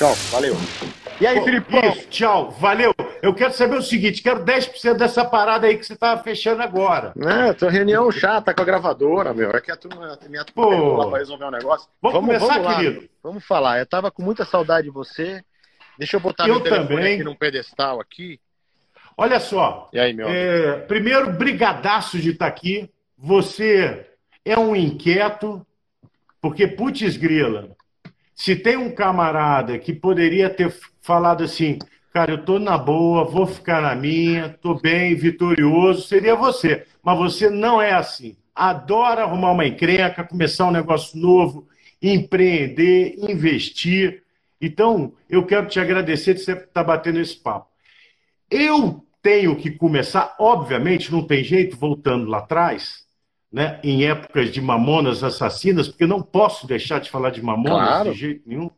Tchau, valeu. E aí, Felipe? Isso, tchau, valeu. Eu quero saber o seguinte: quero 10% dessa parada aí que você tá fechando agora. É, tua reunião chata com a gravadora, meu. É que a turma minha Pô. lá pra resolver um negócio. Vamos começar, lá, querido? Vamos falar. Eu tava com muita saudade de você. Deixa eu botar Eu meu telefone também. aqui num pedestal aqui. Olha só. E aí, meu? é, primeiro, brigadaço de estar aqui. Você é um inquieto, porque, putz grila, se tem um camarada que poderia ter falado assim, cara, eu tô na boa, vou ficar na minha, tô bem, vitorioso, seria você. Mas você não é assim. Adora arrumar uma encrenca, começar um negócio novo, empreender, investir. Então, eu quero te agradecer de você estar batendo esse papo. Eu tenho que começar, obviamente, não tem jeito, voltando lá atrás, né, em épocas de mamonas assassinas, porque não posso deixar de falar de mamonas Claro. de jeito nenhum.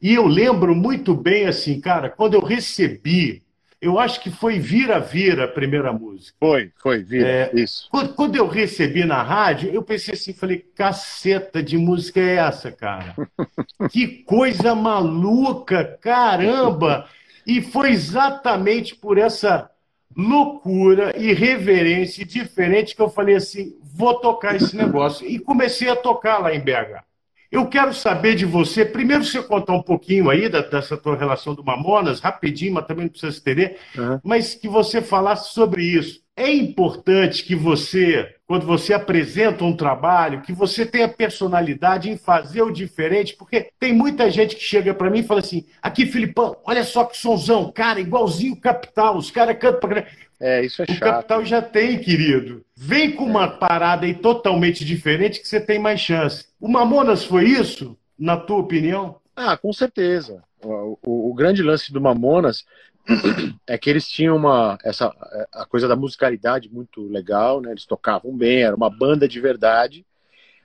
E eu lembro muito bem, assim, cara, quando eu recebi, eu acho que foi Vira-Vira a primeira música. Foi, foi, vira. É. Isso. Quando, quando eu recebi na rádio, eu pensei assim, falei, caceta de música é essa, cara? que coisa maluca, caramba! E foi exatamente por essa loucura, irreverência e diferente que eu falei assim, vou tocar esse negócio. E comecei a tocar lá em BH. Eu quero saber de você, primeiro você contar um pouquinho aí da- dessa tua relação do Mamonas, rapidinho, mas também não precisa se estender, Uhum. mas que você falasse sobre isso. É importante que você, quando você apresenta um trabalho, que você tenha personalidade em fazer o diferente, porque tem muita gente que chega para mim e fala assim: aqui, Filipão, olha só que sonzão, cara, igualzinho o Capital, os caras cantam pra caralho." É, isso é O chato. Capital já tem, querido. Vem com uma parada aí totalmente diferente que você tem mais chance. O Mamonas foi isso, na tua opinião? Ah, com certeza. O, o- o grande lance do Mamonas é que eles tinham uma essa a coisa da musicalidade muito legal, né? Eles tocavam bem, era uma banda de verdade.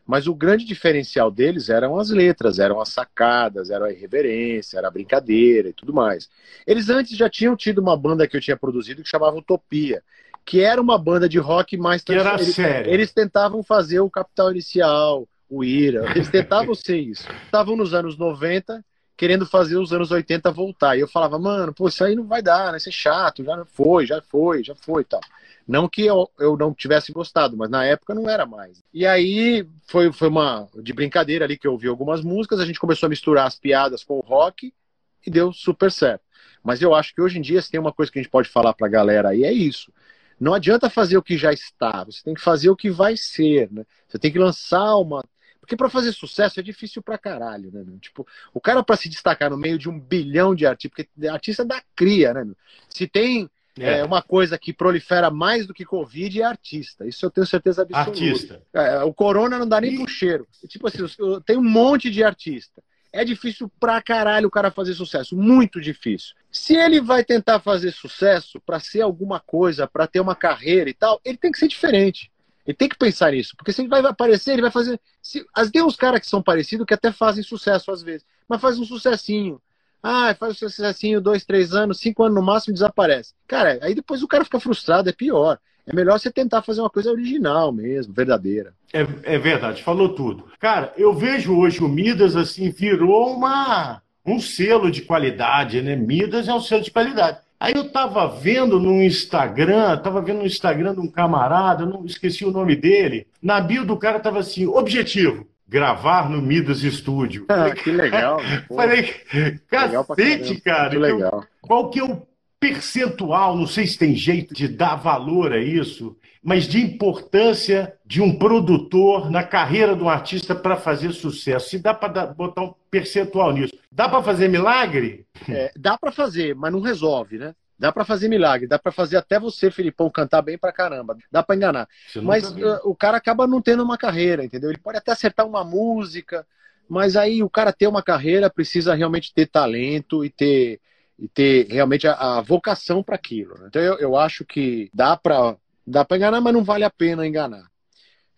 Mas o grande diferencial deles eram as letras, eram as sacadas, era a irreverência, era a brincadeira e tudo mais. Eles antes já tinham tido uma banda que eu tinha produzido que chamava Utopia, que era uma banda de rock mais Que era eles, séria. eles tentavam fazer o Capital Inicial, o Ira, eles tentavam ser isso. Estavam nos anos 90 querendo fazer os anos 80 voltar. E eu falava, mano, pô, isso aí não vai dar, né? Isso é chato, já foi, já foi, já foi e tal. Não que eu, eu não tivesse gostado, mas na época não era mais. E aí foi, foi uma de brincadeira ali que eu ouvi algumas músicas, a gente começou a misturar as piadas com o rock e deu super certo. Mas eu acho que hoje em dia, se tem uma coisa que a gente pode falar pra galera aí, é isso. Não adianta fazer o que já está, você tem que fazer o que vai ser, né? Você tem que lançar uma. Porque pra fazer sucesso é difícil pra caralho, né? meu? Tipo, o cara pra se destacar no meio de um bilhão de artistas, porque artista da cria, né? meu? Se tem é, uma coisa que prolifera mais do que Covid é artista. Isso eu tenho certeza absoluta. Artista. É, o corona não dá nem pro cheiro. Tipo assim, tem um monte de artista. É difícil pra caralho o cara fazer sucesso, muito difícil. Se ele vai tentar fazer sucesso pra ser alguma coisa, pra ter uma carreira e tal, ele tem que ser diferente. Ele tem que pensar nisso, porque se ele vai aparecer, ele vai fazer. Se, as- tem uns caras que são parecidos que até fazem sucesso às vezes, mas faz um sucessinho. Ah, faz um sucessinho, dois, três anos, cinco anos no máximo desaparece. Cara, aí depois o cara fica frustrado, é pior. É melhor você tentar fazer uma coisa original mesmo, verdadeira. É, é verdade, falou tudo. Cara, eu vejo hoje o Midas assim, virou uma, um selo de qualidade, né? Midas é um selo de qualidade. Aí eu tava vendo no Instagram, tava vendo no Instagram de um camarada, não esqueci o nome dele. Na bio do cara tava assim: objetivo, gravar no Midas Studio. Ah, que legal. Pô, Falei, cacete, cara. Muito Então, legal. qual que é o percentual, não sei se tem jeito de dar valor a isso, mas de importância de um produtor na carreira de um artista para fazer sucesso? Se dá para botar um percentual nisso. Dá para fazer milagre? É, dá pra fazer, mas não resolve, né? Dá pra fazer milagre, dá pra fazer até você, Filipão, cantar bem pra caramba. Dá pra enganar. Mas uh, o cara acaba não tendo uma carreira, entendeu? Ele pode até acertar uma música, mas aí o cara ter uma carreira precisa realmente ter talento e ter, e ter realmente a, a vocação para aquilo. né? Então eu, eu acho que dá para dá pra enganar, mas não vale a pena enganar.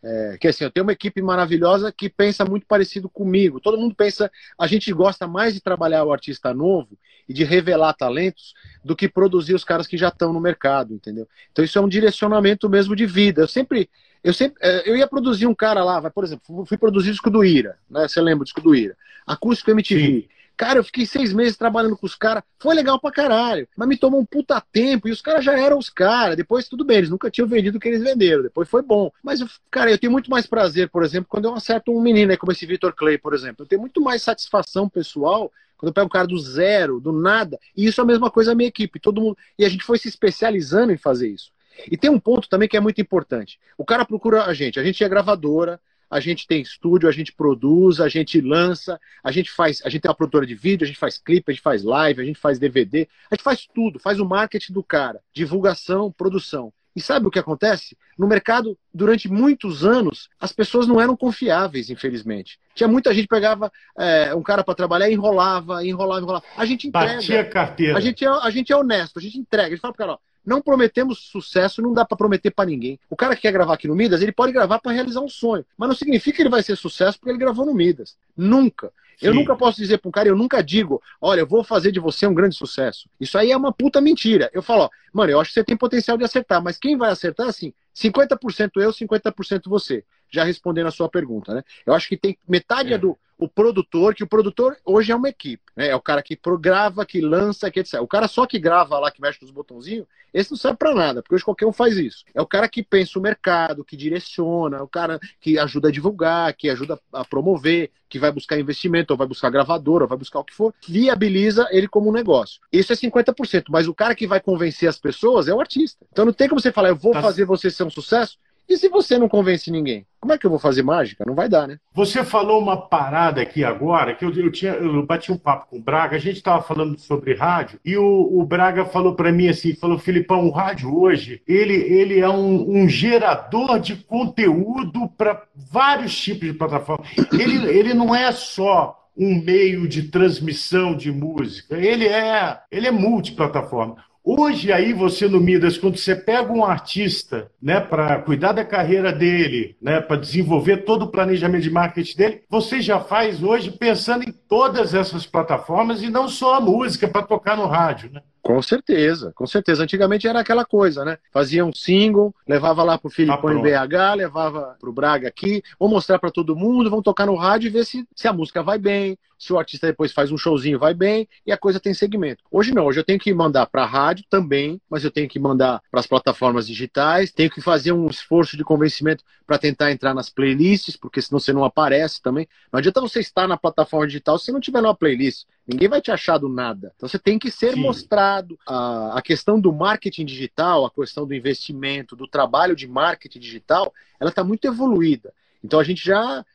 É, que assim, eu tenho uma equipe maravilhosa que pensa muito parecido comigo. Todo mundo pensa, a gente gosta mais de trabalhar o artista novo e de revelar talentos do que produzir os caras que já estão no mercado, entendeu? Então isso é um direcionamento mesmo de vida. Eu sempre, eu sempre, é, eu ia produzir um cara lá, por exemplo, fui produzir o disco do Ira, né? Você lembra o disco do Ira? Acústico MTV. Sim. Cara, eu fiquei seis meses trabalhando com os caras. Foi legal pra caralho. Mas me tomou um puta tempo. E os caras já eram os caras. Depois, tudo bem, eles nunca tinham vendido o que eles venderam. Depois foi bom. Mas, cara, eu tenho muito mais prazer, por exemplo, quando eu acerto um menino aí, como esse Victor Clay, por exemplo. Eu tenho muito mais satisfação pessoal quando eu pego um cara do zero, do nada. E isso é a mesma coisa a minha equipe. Todo mundo. E a gente foi se especializando em fazer isso. E tem um ponto também que é muito importante. O cara procura a gente. A gente é gravadora, a gente tem estúdio, a gente produz, a gente lança, a gente faz, a gente tem uma produtora de vídeo, a gente faz clipe, a gente faz live, a gente faz DVD, a gente faz tudo, faz o marketing do cara, divulgação, produção. E sabe o que acontece? No mercado, durante muitos anos, as pessoas não eram confiáveis, infelizmente. Tinha muita gente que pegava é, um cara para trabalhar e enrolava, enrolava, enrolava. A gente entrega. Batia carteira. A gente, é, a gente é honesto, a gente entrega. A gente fala pro cara, ó, não prometemos sucesso, não dá para prometer para ninguém. O cara que quer gravar aqui no Midas, ele pode gravar para realizar um sonho, mas não significa que ele vai ser sucesso porque ele gravou no Midas. Nunca. Sim. Eu nunca posso dizer para um cara, eu nunca digo, olha, eu vou fazer de você um grande sucesso. Isso aí é uma puta mentira. Eu falo, ó, mano, eu acho que você tem potencial de acertar, mas quem vai acertar, assim, 50% eu, 50% você. Já respondendo a sua pergunta, né? Eu acho que tem metade é, é do o produtor, que o produtor hoje é uma equipe, né? É o cara que grava, que lança, que etc. O cara só que grava lá, que mexe nos botãozinhos, esse não serve para nada, porque hoje qualquer um faz isso. É o cara que pensa o mercado, que direciona, o cara que ajuda a divulgar, que ajuda a promover, que vai buscar investimento, ou vai buscar gravadora, ou vai buscar o que for, viabiliza ele como um negócio. Isso é 50%, mas o cara que vai convencer as pessoas é o artista. Então não tem como você falar, eu vou tá. fazer você ser um sucesso, e se você não convence ninguém? Como é que eu vou fazer mágica? Não vai dar, né? Você falou uma parada aqui agora, que eu, eu, tinha, eu bati um papo com o Braga, a gente estava falando sobre rádio, e o, o Braga falou para mim assim, falou, Filipão, o rádio hoje, ele, ele é um, um gerador de conteúdo para vários tipos de plataformas. Ele, ele não é só um meio de transmissão de música, ele é, ele é multiplataforma. Hoje aí você no Midas, quando você pega um artista, né, para cuidar da carreira dele, né, para desenvolver todo o planejamento de marketing dele, você já faz hoje pensando em todas essas plataformas e não só a música para tocar no rádio, né? Com certeza, com certeza. Antigamente era aquela coisa, né? Fazia um single, levava lá pro Filipão ah, em BH, levava pro Braga aqui, vou mostrar para todo mundo, vamos tocar no rádio e ver se, se a música vai bem, se o artista depois faz um showzinho, vai bem, e a coisa tem segmento. Hoje não, hoje eu tenho que mandar para rádio também, mas eu tenho que mandar para as plataformas digitais, tenho que fazer um esforço de convencimento para tentar entrar nas playlists, porque senão você não aparece também. Não adianta você estar na plataforma digital se não tiver numa playlist. Ninguém vai te achar do nada. Então você tem que ser Sim. mostrado. A, a questão do marketing digital, a questão do investimento, do trabalho de marketing digital, ela está muito evoluída. Então a gente já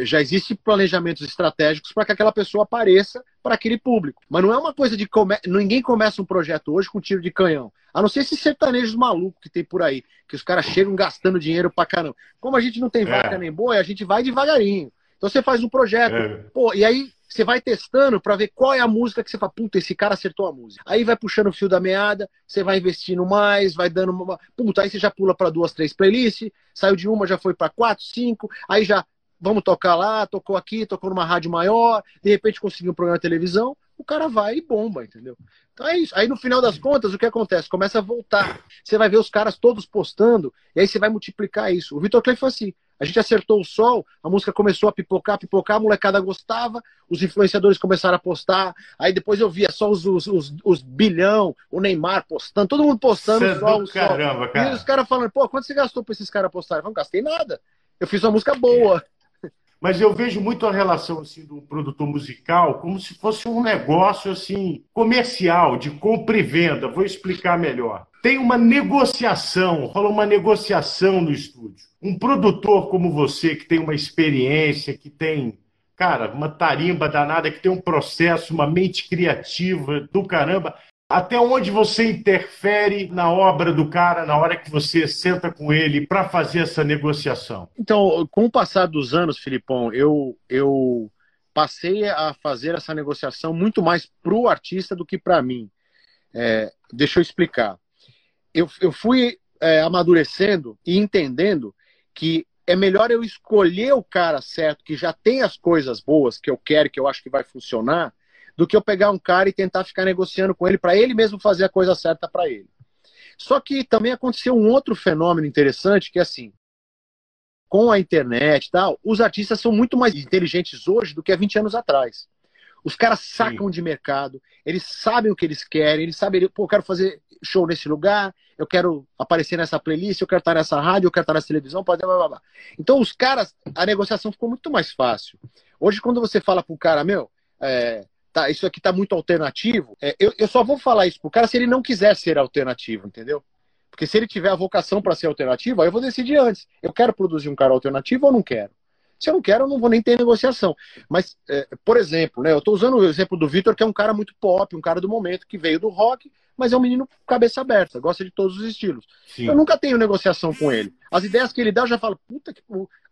já existem planejamentos estratégicos para que aquela pessoa apareça para aquele público. Mas não é uma coisa de come... ninguém começa um projeto hoje com tiro de canhão. A não ser esses sertanejos malucos que tem por aí, que os caras chegam gastando dinheiro para caramba. Como a gente não tem é. vaca nem boi, a gente vai devagarinho. Então você faz um projeto, é. pô, e aí você vai testando para ver qual é a música que você fala, puta, esse cara acertou a música. Aí vai puxando o fio da meada, você vai investindo mais, vai dando uma. Puta, aí você já pula para duas, três playlists, saiu de uma, já foi para quatro, cinco, aí já vamos tocar lá, tocou aqui, tocou numa rádio maior, de repente conseguiu um programa de televisão, o cara vai e bomba, entendeu? Então é isso. Aí no final das contas, o que acontece? Começa a voltar. Você vai ver os caras todos postando, e aí você vai multiplicar isso. O Vitor Clay foi assim. A gente acertou o sol, a música começou a pipocar, pipocar, a molecada gostava, os influenciadores começaram a postar, aí depois eu via só os, os, os, os bilhão, o Neymar postando, todo mundo postando o sol, o sol. Caramba, cara. E os caras falando, pô, quanto você gastou pra esses caras postarem? Eu não gastei nada. Eu fiz uma música boa. Mas eu vejo muito a relação assim, do produtor musical como se fosse um negócio assim comercial, de compra e venda. Vou explicar melhor tem uma negociação, rola uma negociação no estúdio. Um produtor como você, que tem uma experiência, que tem, cara, uma tarimba danada, que tem um processo, uma mente criativa do caramba, até onde você interfere na obra do cara, na hora que você senta com ele para fazer essa negociação? Então, com o passar dos anos, Filipão, eu, eu passei a fazer essa negociação muito mais para o artista do que para mim. É, deixa eu explicar eu, eu fui é, amadurecendo e entendendo que é melhor eu escolher o cara certo, que já tem as coisas boas que eu quero, que eu acho que vai funcionar, do que eu pegar um cara e tentar ficar negociando com ele para ele mesmo fazer a coisa certa para ele. Só que também aconteceu um outro fenômeno interessante, que é assim, com a internet e tal, os artistas são muito mais inteligentes hoje do que há 20 anos atrás. Os caras sacam Sim. de mercado, eles sabem o que eles querem, eles sabem, pô, eu quero fazer show nesse lugar, eu quero aparecer nessa playlist, eu quero estar nessa rádio, eu quero estar nessa televisão, pode blá, blá, blá. Então os caras, a negociação ficou muito mais fácil. Hoje, quando você fala pro cara, meu, é, tá, isso aqui tá muito alternativo, é, eu, eu só vou falar isso pro cara se ele não quiser ser alternativo, entendeu? Porque se ele tiver a vocação para ser alternativo, aí eu vou decidir antes. Eu quero produzir um cara alternativo ou não quero? Se eu não quero, eu não vou nem ter negociação. Mas, é, por exemplo, né, eu estou usando o exemplo do Vitor, que é um cara muito pop, um cara do momento, que veio do rock, mas é um menino cabeça aberta, gosta de todos os estilos. Sim. Eu nunca tenho negociação com ele. As ideias que ele dá, eu já falo, puta que.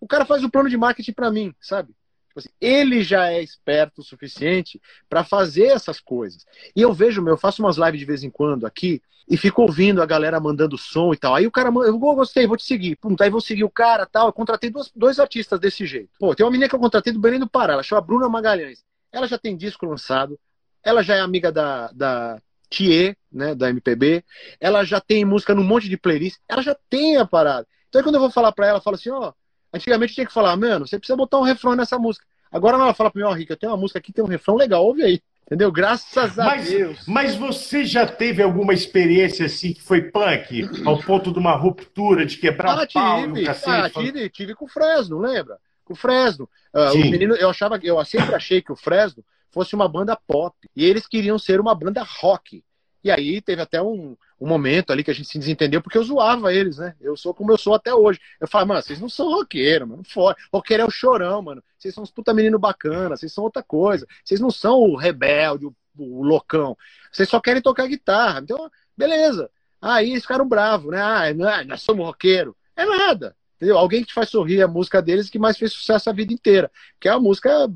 O cara faz o plano de marketing para mim, sabe? Tipo assim, ele já é esperto o suficiente para fazer essas coisas. E eu vejo, meu, eu faço umas lives de vez em quando aqui e fico ouvindo a galera mandando som e tal. Aí o cara, eu gostei, vou te seguir. Pum, aí vou seguir o cara tal. Eu contratei dois, dois artistas desse jeito. Pô, tem uma menina que eu contratei do Belém do Pará, ela chama Bruna Magalhães. Ela já tem disco lançado, ela já é amiga da, da Thier, né, da MPB, ela já tem música num monte de playlist, ela já tem a parada. Então aí quando eu vou falar pra ela, eu falo assim, ó, Antigamente tinha que falar, mano, você precisa botar um refrão nessa música. Agora ela fala pra mim, ó, oh, Rica, tem uma música aqui, tem um refrão legal, ouve aí. Entendeu? Graças a mas, Deus. Mas você já teve alguma experiência assim que foi punk, ao ponto de uma ruptura, de quebrar ah, o pau tive, um Ah, tive, tive com o Fresno, lembra? Com o Fresno. Uh, o menino, eu achava, eu sempre achei que o Fresno fosse uma banda pop. E eles queriam ser uma banda rock. E aí teve até um, um momento ali que a gente se desentendeu, porque eu zoava eles, né? Eu sou como eu sou até hoje. Eu falo, mano, vocês não são roqueiro, mano. Fora. Roqueiro é o chorão, mano. Vocês são uns puta menino bacana, vocês são outra coisa. Vocês não são o rebelde, o, o loucão. Vocês só querem tocar guitarra. Então, beleza. Aí eles ficaram bravos, né? Ah, nós somos roqueiro. É nada. Entendeu? Alguém que te faz sorrir a música deles que mais fez sucesso a vida inteira. Que é a música.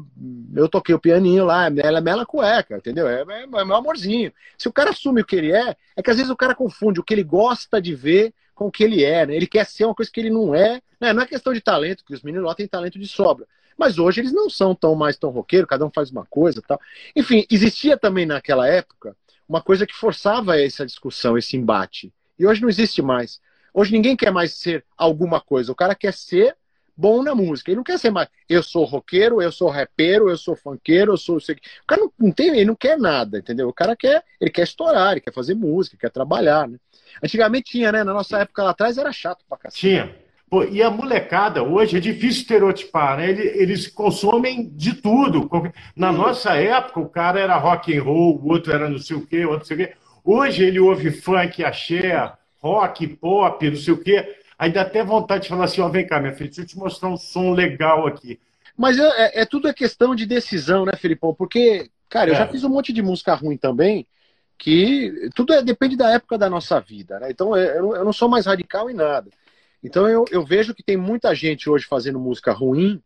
Eu toquei o pianinho lá, Mela Mela Cueca, entendeu? É, é, é meu amorzinho. Se o cara assume o que ele é, é que às vezes o cara confunde o que ele gosta de ver com o que ele é, né? Ele quer ser uma coisa que ele não é. Né? Não é questão de talento, que os meninos lá têm talento de sobra. Mas hoje eles não são tão mais tão roqueiro, cada um faz uma coisa tal. Enfim, existia também naquela época uma coisa que forçava essa discussão, esse embate. E hoje não existe mais. Hoje ninguém quer mais ser alguma coisa. O cara quer ser bom na música. Ele não quer ser mais. Eu sou roqueiro, eu sou rapero, eu sou funkeiro, eu sou. O cara não, não, tem, ele não quer nada, entendeu? O cara quer, ele quer estourar, ele quer fazer música, quer trabalhar, né? Antigamente tinha, né? Na nossa época lá atrás era chato pra cacete. Tinha. Pô, e a molecada hoje é difícil estereotipar, né? Eles, eles consomem de tudo. Na nossa época, o cara era rock and roll, o outro era não sei o quê, o outro não sei o quê. Hoje ele ouve funk, axé, rock, pop, não sei o quê. Aí dá até vontade de falar assim: ó, vem cá, minha filha, deixa eu te mostrar um som legal aqui. Mas é, é, é tudo é questão de decisão, né, Felipão? Porque, cara, eu é. já fiz um monte de música ruim também, que tudo é, depende da época da nossa vida, né? Então é, eu, eu não sou mais radical em nada. Então eu, eu vejo que tem muita gente hoje fazendo música ruim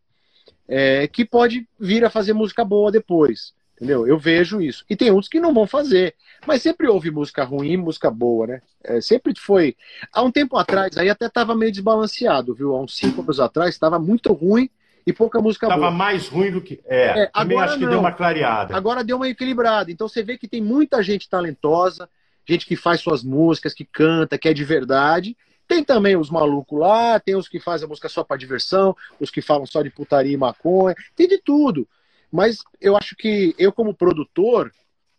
é, que pode vir a fazer música boa depois. Entendeu? Eu vejo isso. E tem outros que não vão fazer. Mas sempre houve música ruim música boa, né? É, sempre foi. Há um tempo atrás, aí até estava meio desbalanceado, viu? Há uns cinco anos atrás, estava muito ruim e pouca música tava boa. Estava mais ruim do que. É, é agora acho que deu uma clareada. Agora deu uma equilibrada. Então você vê que tem muita gente talentosa, gente que faz suas músicas, que canta, que é de verdade. Tem também os malucos lá, tem os que fazem a música só para diversão, os que falam só de putaria e maconha, tem de tudo. Mas eu acho que eu, como produtor,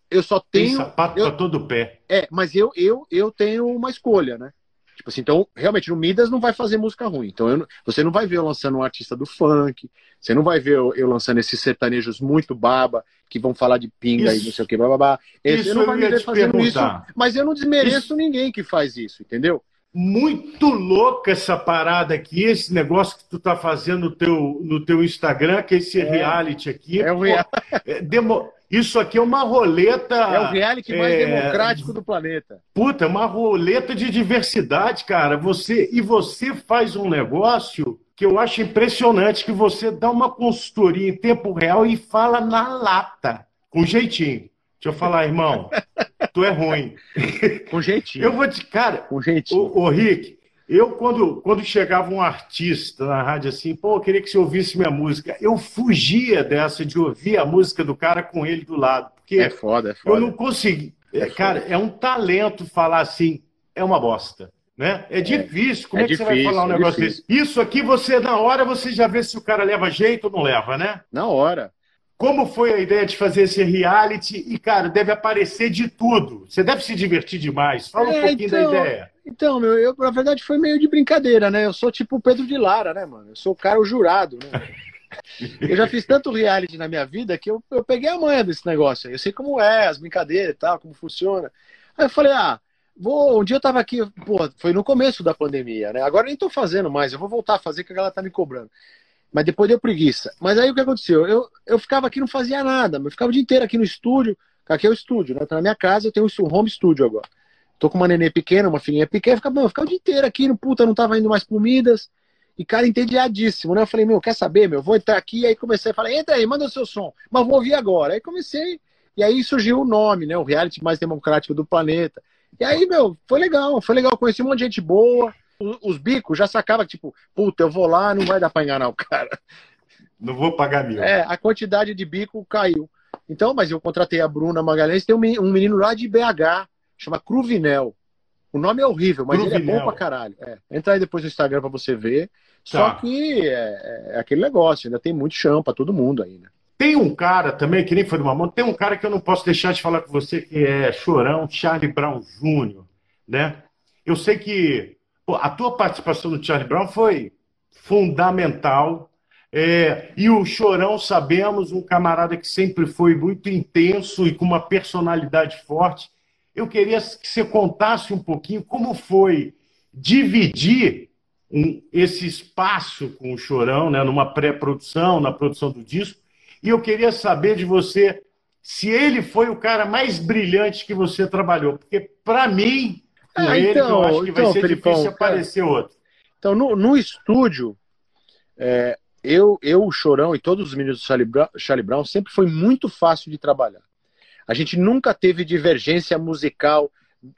eu só tenho. Tem sapato eu, pra todo pé. É, mas eu, eu, eu tenho uma escolha, né? Tipo assim, então, realmente, no Midas não vai fazer música ruim. Então, eu, você não vai ver eu lançando um artista do funk, você não vai ver eu, eu lançando esses sertanejos muito baba, que vão falar de pinga isso, e não sei o que, blá. Esse, isso não vai me ver fazendo perguntar. isso. Mas eu não desmereço isso. ninguém que faz isso, entendeu? Muito louca essa parada aqui, esse negócio que tu tá fazendo no teu, no teu Instagram, que é esse é, reality aqui. É o reality. É, demo... Isso aqui é uma roleta. É o reality mais é... democrático do planeta. Puta, é uma roleta de diversidade, cara. Você E você faz um negócio que eu acho impressionante, que você dá uma consultoria em tempo real e fala na lata, com jeitinho. Deixa eu falar, irmão. tu é ruim. Com jeitinho. Eu vou te. Cara, com jeitinho. Ô, ô Rick, Eu, quando, quando chegava um artista na rádio assim, pô, eu queria que você ouvisse minha música, eu fugia dessa de ouvir a música do cara com ele do lado. Porque é foda, é foda. Eu não consegui. É cara, é um talento falar assim, é uma bosta. Né? É difícil. Como é, é que difícil, você vai falar um é negócio desse? Isso aqui, você, na hora, você já vê se o cara leva jeito ou não leva, né? Na hora. Como foi a ideia de fazer esse reality? E, cara, deve aparecer de tudo. Você deve se divertir demais. Fala é, um pouquinho então, da ideia. Então, meu, eu, na verdade, foi meio de brincadeira, né? Eu sou tipo o Pedro de Lara, né, mano? Eu sou o cara o jurado, né? eu já fiz tanto reality na minha vida que eu, eu peguei a manha desse negócio. Eu sei como é, as brincadeiras e tal, como funciona. Aí eu falei, ah, vou. Um dia eu tava aqui, pô, foi no começo da pandemia, né? Agora eu nem tô fazendo mais, eu vou voltar a fazer que a galera tá me cobrando. Mas depois deu preguiça. Mas aí o que aconteceu? Eu, eu ficava aqui não fazia nada, eu ficava o dia inteiro aqui no estúdio. Aqui é o estúdio, né? Tá na minha casa, eu tenho um home studio agora. Tô com uma nenê pequena, uma filhinha pequena, eu ficava, eu ficava o dia inteiro aqui, no puta, não tava indo mais comidas. E, cara, entediadíssimo, né? Eu falei, meu, quer saber, meu? Vou entrar aqui. Aí comecei a falar, entra aí, manda o seu som. Mas vou ouvir agora. Aí comecei. E aí surgiu o nome, né? O reality mais democrático do planeta. E aí, meu, foi legal. Foi legal. Conheci um monte de gente boa. Os bicos já sacava, tipo, puta, eu vou lá, não vai dar pra enganar o cara. Não vou pagar mil. É, a quantidade de bico caiu. Então, mas eu contratei a Bruna Magalhães. Tem um menino lá de BH, chama Cruvinel. O nome é horrível, mas Cruvinel. ele é bom pra caralho. É. Entra aí depois no Instagram pra você ver. Só tá. que é, é, aquele negócio, ainda tem muito chão para todo mundo ainda. Tem um cara também, que nem foi do Mamão, tem um cara que eu não posso deixar de falar com você, que é Chorão, Charlie Brown Jr., né? Eu sei que a tua participação no Charlie Brown foi fundamental, é, e o Chorão, sabemos, um camarada que sempre foi muito intenso e com uma personalidade forte. Eu queria que você contasse um pouquinho como foi dividir um, esse espaço com o Chorão, né, numa pré-produção, na produção do disco. E eu queria saber de você se ele foi o cara mais brilhante que você trabalhou. Porque, para mim, com ah, ele, então, eu acho que então, vai ser Felipão, difícil aparecer cara, outro. Então, no, no estúdio, é, eu, eu, o Chorão e todos os meninos do Charlie Brown, Charlie Brown sempre foi muito fácil de trabalhar. A gente nunca teve divergência musical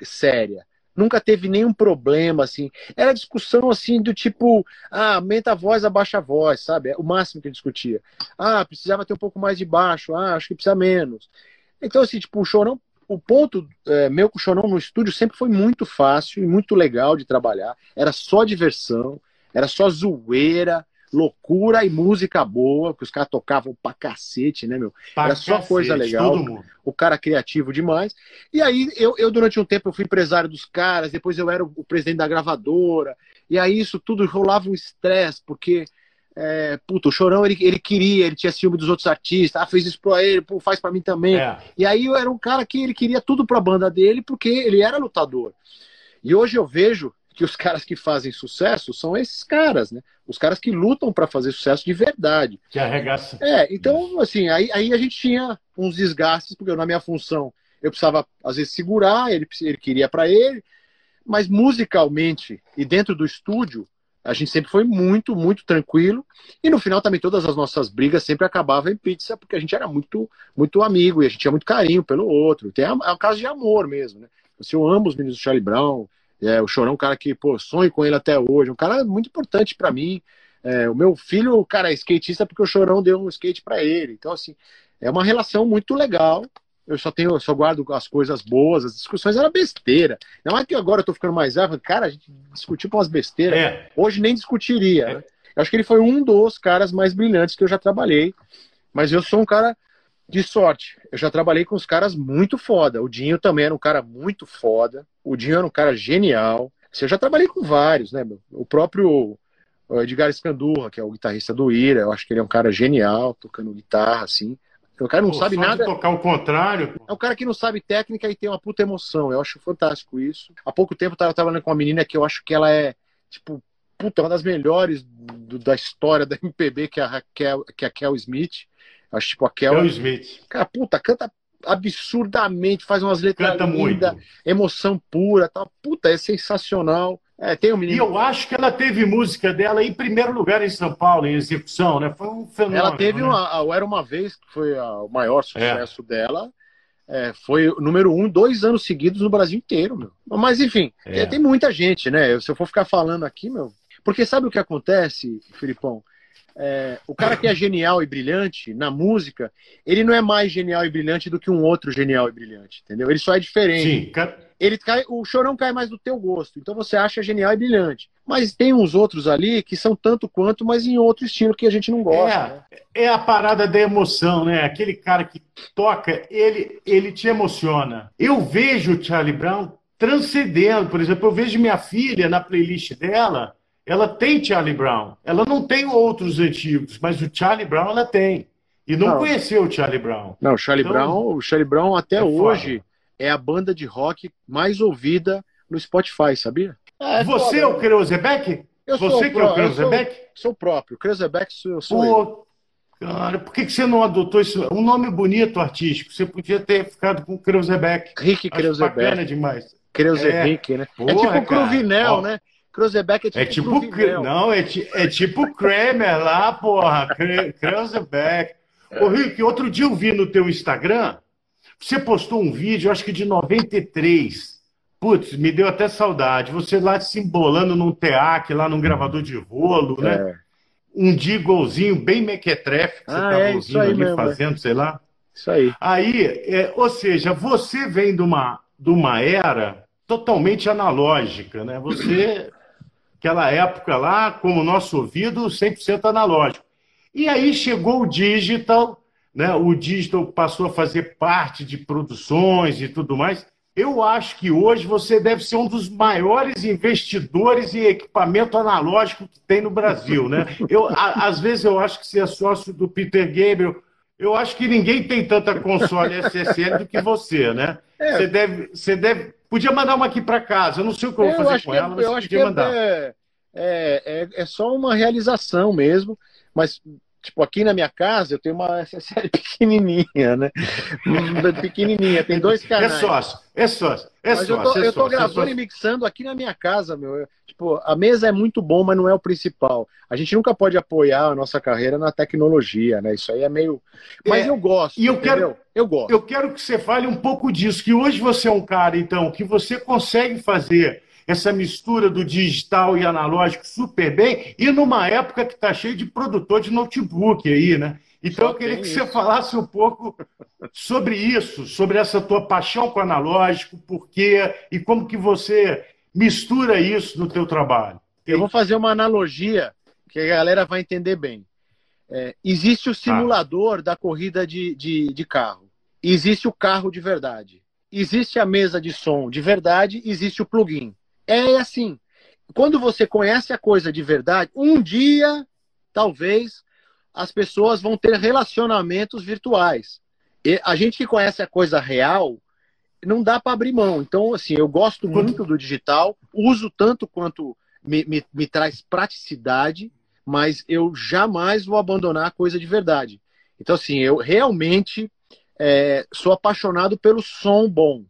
séria nunca teve nenhum problema, assim. Era discussão, assim, do tipo, ah, aumenta a voz, abaixa a voz, sabe? É o máximo que discutia. Ah, precisava ter um pouco mais de baixo, ah, acho que precisa menos. Então, assim, tipo, o Chorão, o ponto é, meu com o Chorão no estúdio sempre foi muito fácil e muito legal de trabalhar. Era só diversão, era só zoeira, loucura e música boa, que os caras tocavam pra cacete, né, meu? Pra Era só cacete, coisa legal. O cara criativo demais. E aí, eu, eu, durante um tempo, eu fui empresário dos caras, depois eu era o presidente da gravadora, e aí isso tudo rolava um estresse, porque. É, puta, o Chorão ele, ele queria, ele tinha ciúme dos outros artistas, ah, fez isso pra ele, pô, faz pra mim também. É. E aí eu era um cara que ele queria tudo pra banda dele, porque ele era lutador. E hoje eu vejo que os caras que fazem sucesso são esses caras, né? Os caras que lutam para fazer sucesso de verdade. Que arregaça. É, então, assim, aí, aí a gente tinha uns desgastes, porque na minha função eu precisava, às vezes, segurar, ele, ele queria para ele, mas musicalmente e dentro do estúdio, a gente sempre foi muito, muito tranquilo. E no final também todas as nossas brigas sempre acabavam em pizza, porque a gente era muito, muito amigo e a gente tinha muito carinho pelo outro. Tem, é um caso de amor mesmo, né? Assim, eu amo os meninos do Charlie Brown, é, o Chorão um cara que, pô, sonho com ele até hoje. Um cara muito importante para mim. É, o meu filho, cara, é skatista porque o Chorão deu um skate para ele. Então, assim, é uma relação muito legal. Eu só tenho, eu só guardo as coisas boas, as discussões eram besteira. Não é que agora eu tô ficando mais velho, cara, a gente discutiu com umas besteiras. É. Hoje nem discutiria. É. Né? Eu acho que ele foi um dos caras mais brilhantes que eu já trabalhei. Mas eu sou um cara de sorte. Eu já trabalhei com os caras muito foda. O Dinho também era um cara muito foda. O Dinho era um cara genial. Eu já trabalhei com vários, né? O próprio Edgar Escandurra, que é o guitarrista do Ira, eu acho que ele é um cara genial, tocando guitarra, assim. O cara não Pô, sabe nada. tocar o contrário. É um cara que não sabe técnica e tem uma puta emoção. Eu acho fantástico isso. Há pouco tempo eu tava trabalhando com uma menina que eu acho que ela é, tipo, puta, uma das melhores do, da história da MPB, que é a Raquel, que é a Kel Smith. Acho tipo a Kel. Kel Smith. Cara, puta, canta absurdamente, faz umas letras canta linda, muito. emoção pura, tal. Puta, é sensacional. É, tem um menino... E eu acho que ela teve música dela em primeiro lugar em São Paulo, em execução, né? Foi um fenômeno. Ela teve né? uma, Era Uma Vez, que foi a, o maior sucesso é. dela. é, foi número um dois anos seguidos no Brasil inteiro, meu. Mas enfim, é. tem muita gente, né? Se eu for ficar falando aqui, meu. Porque sabe o que acontece, Filipão? É, o cara que é genial e brilhante na música, ele não é mais genial e brilhante do que um outro genial e brilhante, entendeu? Ele só é diferente. Sim, cara... ele cai, o chorão cai mais do teu gosto, então você acha genial e brilhante. Mas tem uns outros ali que são tanto quanto, mas em outro estilo que a gente não gosta. É, né? é a parada da emoção, né? Aquele cara que toca, ele, ele te emociona. Eu vejo o Charlie Brown transcendendo, por exemplo, eu vejo minha filha na playlist dela ela tem Charlie Brown. Ela não tem outros antigos, mas o Charlie Brown ela tem. E não, não. conheceu o Charlie Brown. Não, o Charlie então, Brown, o Charlie Brown até é hoje foda. É a banda de rock mais ouvida no Spotify, sabia? É, Você é o Kreuzebeck? Eu Você sou que é o Kreuzebeck? Sou, sou o próprio. Kreuzebeck sou, sou Pô, Cara, por que, que você não adotou isso? Um nome bonito artístico. Você podia ter ficado com Kreuzebeck. Rick Kreuzebeck. Bacana demais. Kreuzebeck, é. né? Porra, é tipo o Cruvinel, né? Kreuzebeck é tipo. É tipo não, é, é tipo Kramer lá, porra. Kreuzebeck. Ô, Rick, outro dia eu vi no teu Instagram, você postou um vídeo, acho que de 93. Putz, me deu até saudade. Você lá se embolando num teac, lá num gravador de rolo, né? É. Um digolzinho bem mequetrefe que ah, você tava é, ouvindo ali mesmo, fazendo, é. sei lá. Isso aí. Aí, é, ou seja, você vem de uma, de uma era totalmente analógica, né? Você aquela época lá, como o nosso ouvido, 100% analógico. E aí chegou o digital, né? o digital passou a fazer parte de produções e tudo mais. Eu acho que hoje você deve ser um dos maiores investidores em equipamento analógico que tem no Brasil, né? Eu, a, às vezes eu acho que você é sócio do Peter Gabriel. Eu acho que ninguém tem tanta console SSL do que você, né? É. Você deve, você deve Podia mandar uma aqui para casa. Eu não sei o que eu vou fazer com ela, é, mas eu acho podia que é mandar. É, é, é, só uma realização mesmo. Mas, tipo, aqui na minha casa eu tenho uma SSL pequenininha, né? pequenininha, tem dois canais. É sócio, é sócio. É mas sócio, eu tô, é eu tô gravando e mixando aqui na minha casa, meu. Tipo, a mesa é muito bom, mas não é o principal. A gente nunca pode apoiar a nossa carreira na tecnologia, né? Isso aí é meio. Mas é, eu gosto. E eu entendeu? quero, eu gosto. Eu quero que você fale um pouco disso, que hoje você é um cara, então, que você consegue fazer essa mistura do digital e analógico super bem, e numa época que está cheio de produtor de notebook aí, né? Então Só eu queria que isso. você falasse um pouco sobre isso, sobre essa tua paixão com o analógico, por quê e como que você mistura isso no teu trabalho. Eu vou fazer uma analogia que a galera vai entender bem. É, existe o simulador ah. da corrida de, de, de carro. Existe o carro de verdade. Existe a mesa de som de verdade. Existe o plugin. É assim. Quando você conhece a coisa de verdade, um dia, talvez, as pessoas vão ter relacionamentos virtuais. E a gente que conhece a coisa real, não dá para abrir mão. Então, assim, eu gosto muito do digital, uso tanto quanto me, me, me traz praticidade, mas eu jamais vou abandonar a coisa de verdade. Então, assim, eu realmente é, sou apaixonado pelo som bom.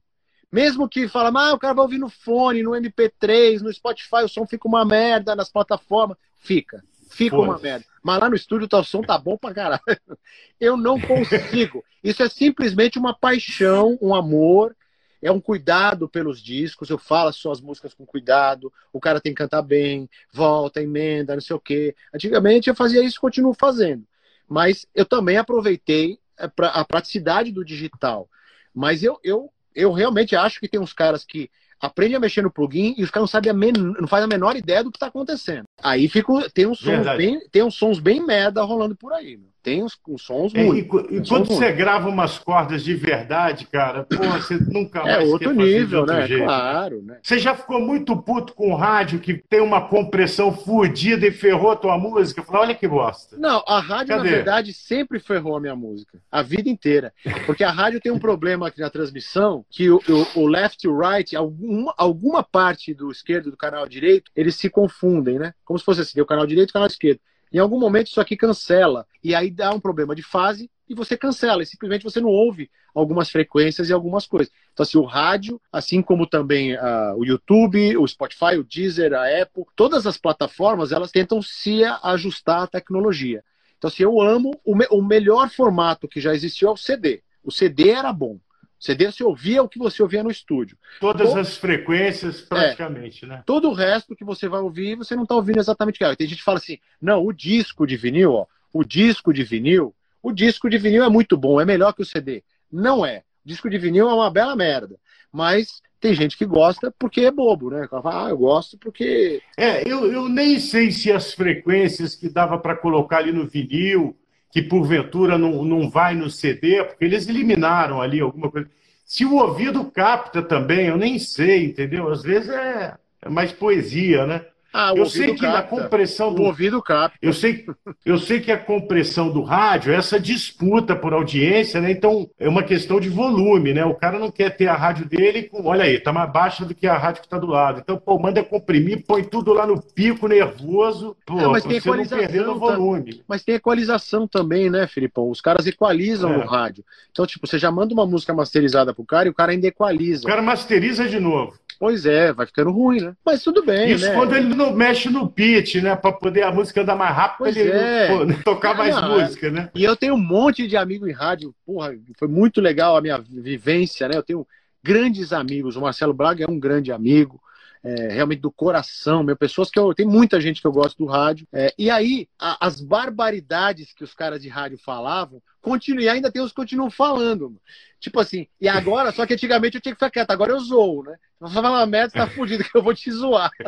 Mesmo que fala, ah, o cara vai ouvir no fone, no MP3, no Spotify, o som fica uma merda nas plataformas. Fica, fica uma merda. Mas lá no estúdio o som tá bom pra caralho. Eu não consigo. Isso é simplesmente uma paixão, um amor é um cuidado pelos discos, eu falo as suas músicas com cuidado, o cara tem que cantar bem, volta, emenda, não sei o quê. Antigamente eu fazia isso e continuo fazendo. Mas eu também aproveitei é, a praticidade do digital. Mas eu, eu, eu realmente acho que tem uns caras que aprendem a mexer no plugin e os caras não sabem a men não fazem a menor ideia do que está acontecendo. Aí fica, tem uns sons bem, tem uns sons bem merda rolando por aí. Meu tem uns, uns sons é, E, e quando você grava umas cordas de verdade, cara, pô, você nunca é mais é outro nível, né? Jeito. Claro, né? Você já ficou muito puto com o rádio que tem uma compressão fodida e ferrou a tua música? Falei, olha que bosta. Não, a rádio, Cadê? na verdade, sempre ferrou a minha música. A vida inteira. Porque a rádio tem um problema aqui na transmissão que o, o, o left e o right, alguma, alguma parte do esquerdo do canal direito, eles se confundem, né? Como se fosse assim, o canal direito e o canal esquerdo. Em algum momento isso aqui cancela. E aí dá um problema de fase e você cancela. E simplesmente você não ouve algumas frequências e algumas coisas. Então, assim, o rádio, assim como também uh, o YouTube, o Spotify, o Deezer, a Apple, todas as plataformas, elas tentam se ajustar à tecnologia. Então, assim, eu amo o, me o melhor formato que já existiu é o CD. O CD era bom. CD você ouvia o que você ouvia no estúdio. Todas as frequências, praticamente, é, né? Todo o resto que você vai ouvir, você não está ouvindo exatamente o que é. Tem gente que fala assim, não, o disco de vinil, ó, o disco de vinil, o disco de vinil é muito bom, é melhor que o CD. Não é. O disco de vinil é uma bela merda. Mas tem gente que gosta porque é bobo, né? Fala, ah, eu gosto porque. É, eu, eu nem sei se as frequências que dava para colocar ali no vinil que porventura não, não vai no CD, porque eles eliminaram ali alguma coisa. Se o ouvido capta também, eu nem sei, entendeu? Às vezes é, é mais poesia, né? Ah, eu sei que capta. na compressão do o ouvido capta. Eu sei, eu sei que a compressão do rádio é essa disputa por audiência, né? Então é uma questão de volume, né? O cara não quer ter a rádio dele com, olha aí, tá mais baixa do que a rádio que está do lado. Então, pô, manda comprimir, põe tudo lá no pico nervoso, pô, é, mas tem você não perder no volume. Mas tem equalização também, né, Filipão? Os caras equalizam é. no rádio. Então, tipo, você já manda uma música masterizada pro cara e o cara ainda equaliza. O cara masteriza de novo. Pois é, vai ficando ruim, né? Mas tudo bem, Isso né? quando ele não mexe no pitch, né? Para poder a música andar mais rápido, pois ele é. pô, tocar mais não, música, né? E eu tenho um monte de amigo em rádio, porra, foi muito legal a minha vivência, né? Eu tenho grandes amigos, o Marcelo Braga é um grande amigo, é, realmente do coração, meu, pessoas que eu. Tem muita gente que eu gosto do rádio. É, e aí, a, as barbaridades que os caras de rádio falavam, continue, e ainda tem os que continuam falando. Tipo assim, e agora, só que antigamente eu tinha que ficar quieto, agora eu zoo, né? Se você falar uma merda, você tá fudido, que eu vou te zoar.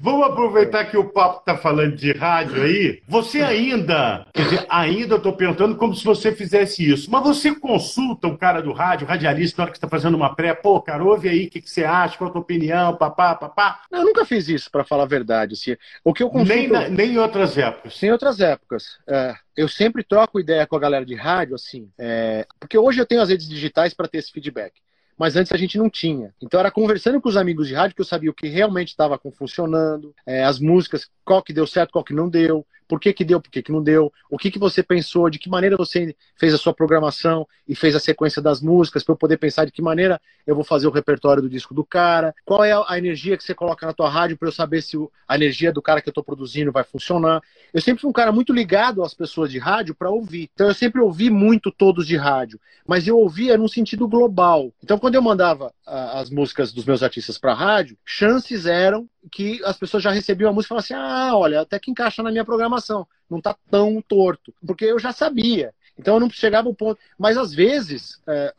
Vamos aproveitar que o papo tá falando de rádio aí. Você ainda, quer dizer, ainda eu tô perguntando como se você fizesse isso, mas você consulta o cara do rádio, o radialista, na hora que você tá fazendo uma pré, pô, cara, ouve aí, o que, que você acha, qual a tua opinião, papá, papá. Não, eu nunca fiz isso, para falar a verdade. Assim. O que eu consulto... nem, na, nem em outras épocas. Em outras épocas. É, eu sempre troco ideia com a galera de rádio, assim, é, porque hoje eu tenho as redes digitais para ter esse feedback. Mas antes a gente não tinha. Então era conversando com os amigos de rádio que eu sabia o que realmente estava funcionando, é, as músicas, qual que deu certo, qual que não deu por que, que deu, por que, que não deu, o que, que você pensou, de que maneira você fez a sua programação e fez a sequência das músicas, para eu poder pensar de que maneira eu vou fazer o repertório do disco do cara, qual é a energia que você coloca na tua rádio para eu saber se a energia do cara que eu estou produzindo vai funcionar. Eu sempre fui um cara muito ligado às pessoas de rádio para ouvir. Então eu sempre ouvi muito todos de rádio, mas eu ouvia num sentido global. Então quando eu mandava uh, as músicas dos meus artistas para rádio, chances eram que as pessoas já recebiam a música e falavam assim: ah, olha, até que encaixa na minha programação, não está tão torto, porque eu já sabia. Então eu não chegava ao ponto. Mas às vezes, é,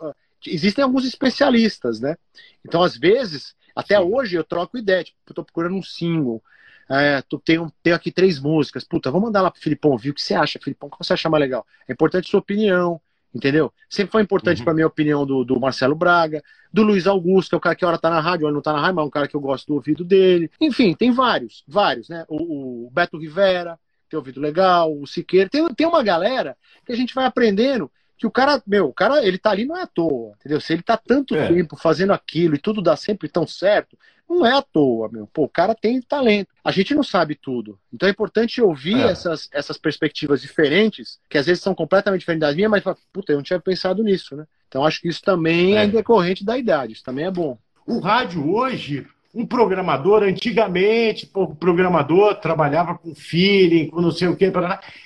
existem alguns especialistas, né? Então, às vezes, até Sim. hoje eu troco ideia, tipo, eu tô procurando um single. É, tu tenho, tenho aqui três músicas. Puta, vamos mandar lá pro Filipão ouvir. O que você acha, Filipão? O que você acha mais legal? É importante sua opinião entendeu? Sempre foi importante uhum. para mim a opinião do, do, Marcelo Braga, do Luiz Augusto, que é o cara que hora tá na rádio, hora não tá na rádio, mas é um cara que eu gosto do ouvido dele. Enfim, tem vários, vários, né? O, o Beto Rivera, tem ouvido legal, o Siqueira. Tem, tem uma galera que a gente vai aprendendo que o cara, meu, o cara, ele tá ali não é à toa, entendeu? Se ele tá tanto é. tempo fazendo aquilo e tudo dá sempre tão certo, não é à toa, meu. Pô, o cara tem talento. A gente não sabe tudo. Então é importante ouvir é. essas, essas perspectivas diferentes, que às vezes são completamente diferentes das minhas, mas, puta, eu não tinha pensado nisso, né? Então acho que isso também é, é decorrente da idade, isso também é bom. O rádio hoje, um programador, antigamente, pô, o programador trabalhava com feeling, com não sei o que,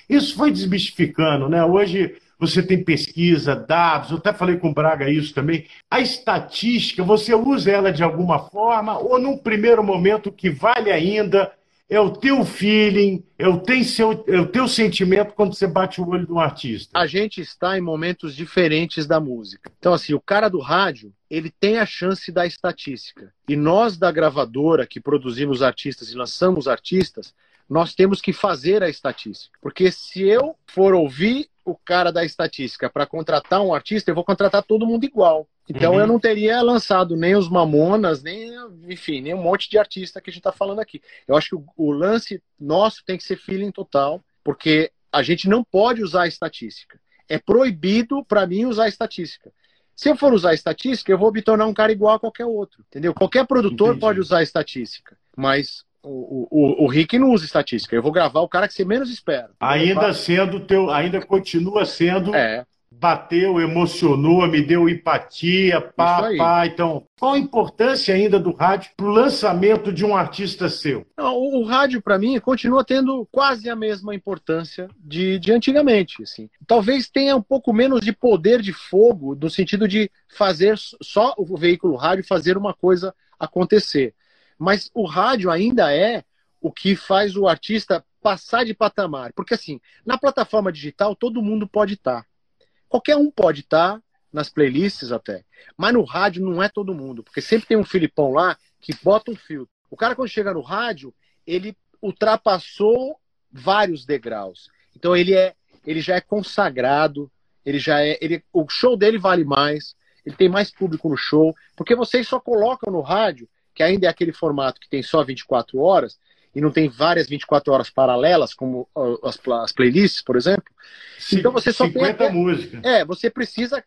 isso foi desmistificando, né? Hoje você tem pesquisa, dados, eu até falei com o Braga isso também. A estatística, você usa ela de alguma forma, ou num primeiro momento que vale ainda é o teu feeling, é o, teu, seu, é o teu sentimento quando você bate o olho de um artista? A gente está em momentos diferentes da música. Então, assim, o cara do rádio, ele tem a chance da estatística. E nós da gravadora, que produzimos artistas e lançamos artistas, nós temos que fazer a estatística. Porque se eu for ouvir o cara da estatística para contratar um artista, eu vou contratar todo mundo igual. Então uhum. eu não teria lançado nem os Mamonas, nem, enfim, nem um monte de artista que a gente está falando aqui. Eu acho que o, o, lance nosso tem que ser feeling total, porque a gente não pode usar a estatística. É proibido para mim usar a estatística. Se eu for usar a estatística, eu vou me tornar um cara igual a qualquer outro, entendeu? Qualquer produtor Entendi. pode usar a estatística, mas o, o, o Rick não usa estatística. Eu vou gravar o cara que você menos espera. Ainda sendo teu, ainda continua sendo é. bateu, emocionou, me deu empatia, pá, pá. Então, qual a importância ainda do rádio para o lançamento de um artista seu? Não, o, o, rádio, para mim, continua tendo quase a mesma importância de, de antigamente. Assim. Talvez tenha um pouco menos de poder de fogo, no sentido de fazer só o veículo rádio fazer uma coisa acontecer. Mas o rádio ainda é o que faz o artista passar de patamar. Porque, assim, na plataforma digital, todo mundo pode estar. Tá. Qualquer um pode estar, tá, nas playlists até. Mas no rádio não é todo mundo. Porque sempre tem um Filipão lá que bota um filtro. O cara, quando chega no rádio, ele ultrapassou vários degraus. Então, ele, é, ele já é consagrado, ele já é. Ele, o show dele vale mais, ele tem mais público no show, porque vocês só colocam no rádio, que ainda é aquele formato que tem só 24 horas, e não tem várias 24 horas paralelas, como as, as playlists, por exemplo. Sim, então você só 50 tem. músicas. É, você precisa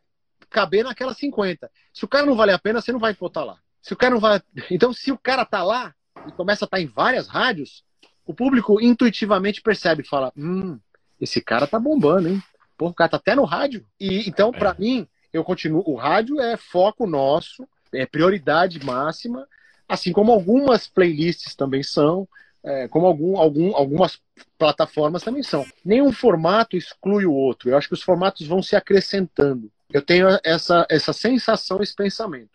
caber naquelas 50. Se o cara não vale a pena, você não vai botar lá. Se o cara não vai. Então, se o cara tá lá e começa a estar tá em várias rádios, o público intuitivamente percebe e fala: hum, esse cara tá bombando, hein? Pô, o cara tá até no rádio. E então, para é. mim, eu continuo. O rádio é foco nosso, é prioridade máxima, assim como algumas playlists também são é, como algum, algum, algumas plataformas também são. Nenhum formato exclui o outro. Eu acho que os formatos vão se acrescentando. Eu tenho essa, essa sensação, esse pensamento.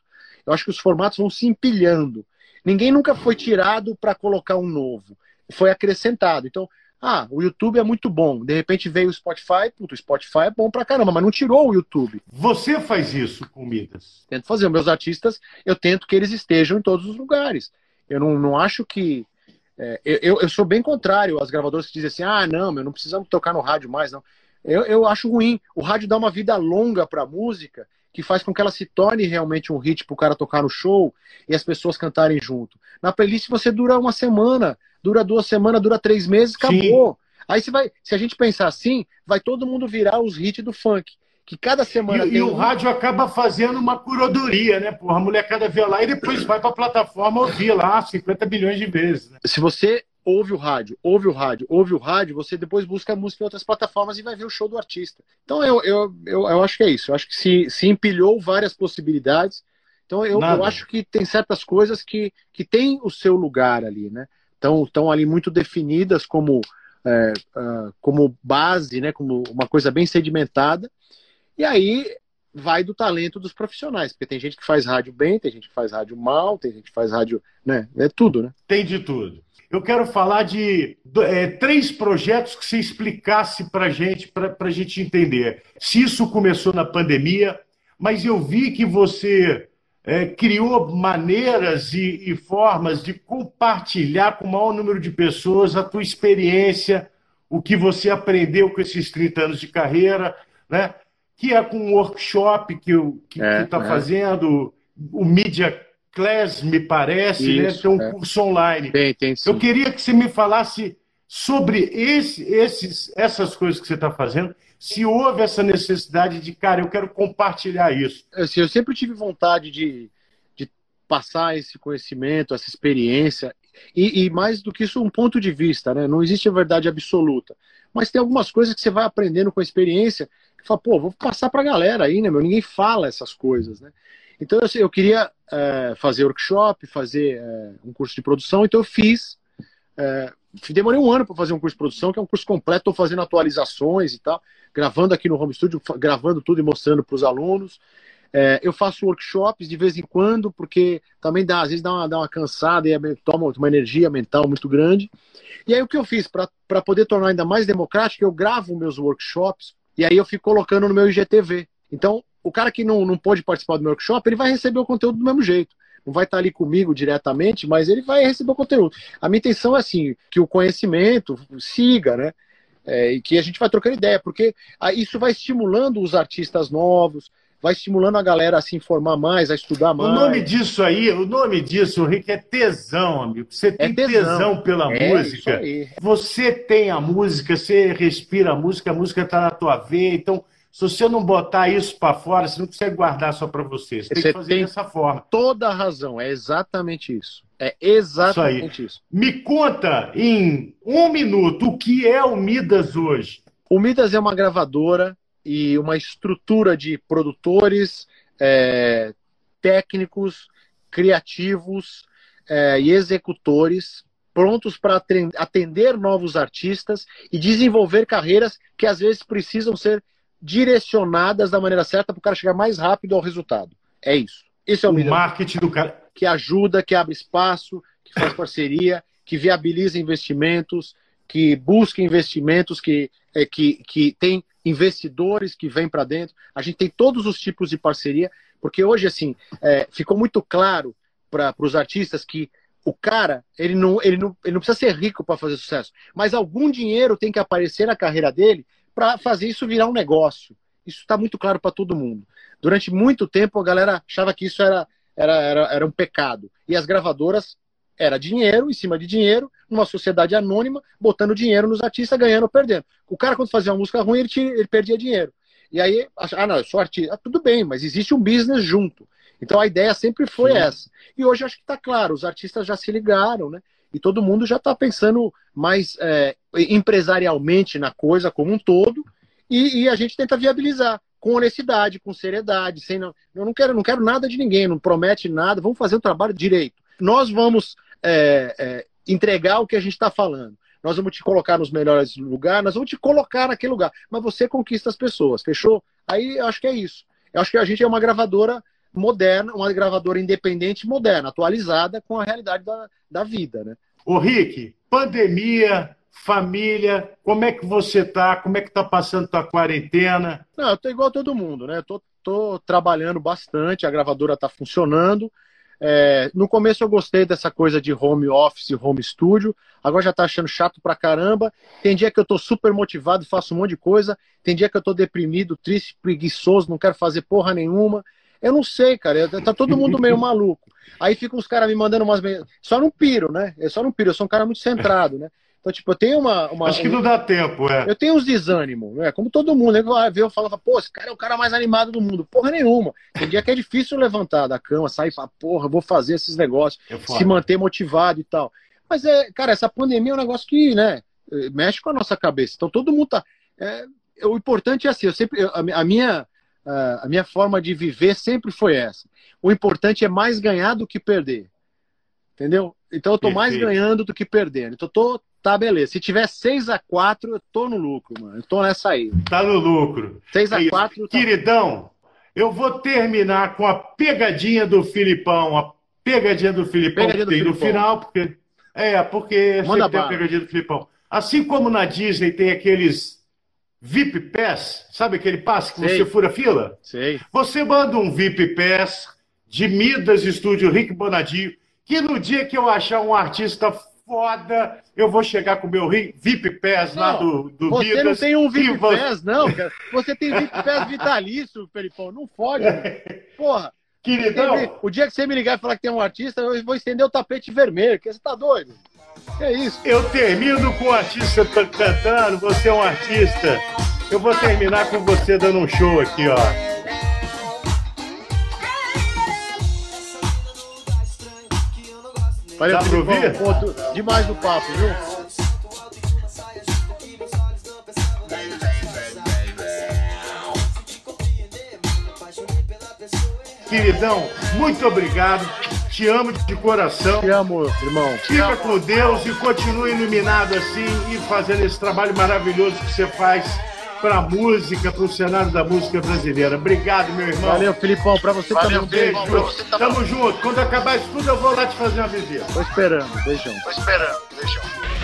Eu acho que os formatos vão se empilhando. Ninguém nunca foi tirado para colocar um novo. Foi acrescentado. Então, ah, o YouTube é muito bom. De repente veio o Spotify, puto, o Spotify é bom pra caramba, mas não tirou o YouTube. Você faz isso com Midas? Tento fazer. Os meus artistas, eu tento que eles estejam em todos os lugares. Eu não, não acho que é, eu, eu sou bem contrário às gravadoras que dizem assim: ah, não, meu, não precisamos tocar no rádio mais, não. Eu, eu acho ruim. O rádio dá uma vida longa para a música que faz com que ela se torne realmente um hit para o cara tocar no show e as pessoas cantarem junto. Na playlist você dura uma semana, dura duas semanas, dura três meses, acabou. Sim. Aí você vai, se a gente pensar assim, vai todo mundo virar os hits do funk que cada semana. E, e o um... rádio acaba fazendo uma curadoria, né? Porra, a molecada vê lá e depois vai para a plataforma ouvir lá 50 bilhões de vezes. Né? Se você ouve o rádio, ouve o rádio, ouve o rádio, você depois busca a música em outras plataformas e vai ver o show do artista. Então eu, eu, eu, eu acho que é isso. Eu acho que se, se empilhou várias possibilidades. Então eu, eu acho que tem certas coisas que, que tem o seu lugar ali, né? Estão, estão ali muito definidas como, é, uh, como base, né? Como uma coisa bem sedimentada. E aí vai do talento dos profissionais, porque tem gente que faz rádio bem, tem gente que faz rádio mal, tem gente que faz rádio, né? É tudo, né? Tem de tudo. Eu quero falar de é, três projetos que você explicasse para gente, para a gente entender. Se isso começou na pandemia, mas eu vi que você é, criou maneiras e, e, formas de compartilhar com o maior número de pessoas a tua experiência, o que você aprendeu com esses 30 anos de carreira, né? que é com um workshop que está é, tá é. fazendo, o Media Class, me parece, né? Isso, né? tem um é. curso online. Tem, tem sim. Eu queria que você me falasse sobre esse, esses, essas coisas que você está fazendo, se houve essa necessidade de, cara, eu quero compartilhar isso. Assim, eu sempre tive vontade de, de passar esse conhecimento, essa experiência, e, e, mais do que isso, um ponto de vista, né? Não existe a verdade absoluta. Mas tem algumas coisas que você vai aprendendo com a experiência fala, pô, vou passar para a galera aí, né, meu? Ninguém fala essas coisas, né? Então eu, eu queria é, fazer workshop, fazer é, um curso de produção, então eu fiz. É, demorei um ano para fazer um curso de produção, que é um curso completo, estou fazendo atualizações e tal, gravando aqui no home studio, gravando tudo e mostrando para os alunos. É, eu faço workshops de vez em quando, porque também dá, às vezes dá uma, dá uma cansada e é, toma uma energia mental muito grande. E aí o que eu fiz para poder tornar ainda mais democrático, eu gravo meus workshops e aí eu fico colocando no meu IGTV. Então, o cara que não, não pôde participar do meu workshop, ele vai receber o conteúdo do mesmo jeito. Não vai estar ali comigo diretamente, mas ele vai receber o conteúdo. A minha intenção é assim, que o conhecimento siga, né? É, e que a gente vai trocando ideia, porque isso vai estimulando os artistas novos, vai estimulando a galera a se informar mais, a estudar mais. O nome disso aí, o nome disso, Rick, é tesão, amigo. Você é tem é tesão. tesão. pela é música. Você tem a música, você respira a música, a música está na tua veia. Então, se você não botar isso para fora, você não consegue guardar só para você. Você, você tem que fazer tem dessa forma. Toda a razão, é exatamente isso. É exatamente isso, isso. Me conta em um minuto o que é o Midas hoje. O Midas é uma gravadora e uma estrutura de produtores, é, técnicos, criativos é, e executores prontos para atender novos artistas e desenvolver carreiras que às vezes precisam ser direcionadas da maneira certa para o cara chegar mais rápido ao resultado. É isso. Esse é o, o marketing do cara que ajuda, que abre espaço, que faz parceria, que viabiliza investimentos, que busca investimentos, que, é, que, que tem investidores que vêm para dentro. A gente tem todos os tipos de parceria, porque hoje, assim, é, ficou muito claro para os artistas que o cara, ele não, ele não, ele não precisa ser rico para fazer sucesso, mas algum dinheiro tem que aparecer na carreira dele para fazer isso virar um negócio. Isso está muito claro para todo mundo. Durante muito tempo, a galera achava que isso era, era, era, era um pecado. E as gravadoras era dinheiro em cima de dinheiro, numa sociedade anônima, botando dinheiro nos artistas, ganhando ou perdendo. O cara, quando fazia uma música ruim, ele, tinha, ele perdia dinheiro. E aí, ah, não, eu sou artista. Ah, tudo bem, mas existe um business junto. Então a ideia sempre foi Sim. essa. E hoje acho que está claro, os artistas já se ligaram, né? E todo mundo já está pensando mais é, empresarialmente na coisa como um todo, e, e, a gente tenta viabilizar com honestidade, com seriedade, sem não, eu não quero, não quero nada de ninguém, não promete nada, vamos fazer o trabalho direito. Nós vamos é, é, entregar o que a gente está falando. Nós vamos te colocar nos melhores lugares, nós vamos te colocar naquele lugar. Mas você conquista as pessoas, fechou? Aí eu acho que é isso. Eu acho que a gente é uma gravadora moderna, uma gravadora independente moderna, atualizada com a realidade da, da vida, né? Ô Rick, pandemia, família, como é que você tá? Como é que tá passando tua quarentena? Não, eu tô igual a todo mundo, né? Eu tô, tô trabalhando bastante, a gravadora tá funcionando, é, no começo eu gostei dessa coisa de home office, home studio. Agora já tá achando chato pra caramba. Tem dia que eu tô super motivado, faço um monte de coisa. Tem dia que eu tô deprimido, triste, preguiçoso, não quero fazer porra nenhuma. Eu não sei, cara. Tá todo mundo meio maluco. Aí ficam os caras me mandando umas. Só não piro, né? Eu só não piro, eu sou um cara muito centrado, né? Então, tipo, eu tenho uma. uma Acho que não dá tempo, é. Eu tenho uns desânimos, né? Como todo mundo. Né? Vê eu falo, pô, esse cara é o cara mais animado do mundo. Porra nenhuma. Tem dia que é difícil levantar da cama, sair e falar, porra, vou fazer esses negócios, é se manter motivado e tal. Mas é, cara, essa pandemia é um negócio que, né, mexe com a nossa cabeça. Então todo mundo tá. É, o importante é assim, eu sempre. A minha. A minha forma de viver sempre foi essa. O importante é mais ganhar do que perder. Entendeu? Então eu tô Perfeito. mais ganhando do que perdendo. Então eu tô Tá, beleza. Se tiver 6 a 4 eu tô no lucro, mano. Eu tô nessa aí. Tá no lucro. 6 a é 4 tá... Queridão, eu vou terminar com a pegadinha do Filipão. A pegadinha do Filipão pegadinha do tem Filipão. no final, porque. É, porque Manda tem a pegadinha do Filipão. Assim como na Disney tem aqueles VIP Pass, sabe aquele passe que Sei. você fura fila? Sei. Você manda um VIP Pass de Midas Estúdio Rick Bonadio, que no dia que eu achar um artista foda. Eu vou chegar com o meu VIP Pass lá do, do Você Midas, não tem um VIP você... Pass, não, cara. Você tem VIP Pass vitalício, Felipão. Não fode, Porra. Queridão. O dia que você me ligar e falar que tem um artista, eu vou estender o tapete vermelho, porque você tá doido. É isso. Eu termino com o artista cantando, você é um artista. Eu vou terminar com você dando um show aqui, ó. Valeu, Dá pra ouvir? Ponto demais do papo, viu? Queridão, muito obrigado. Te amo de coração. Te amo, irmão. Fica com Deus e continue iluminado assim e fazendo esse trabalho maravilhoso que você faz para a música, para o cenário da música brasileira. Obrigado, meu irmão. Valeu, Filipão. Para você Valeu, também. Um beijo. Você Tamo junto. Quando acabar isso tudo, eu vou lá te fazer uma visita. Tô esperando. Beijão. Tô esperando. Beijão.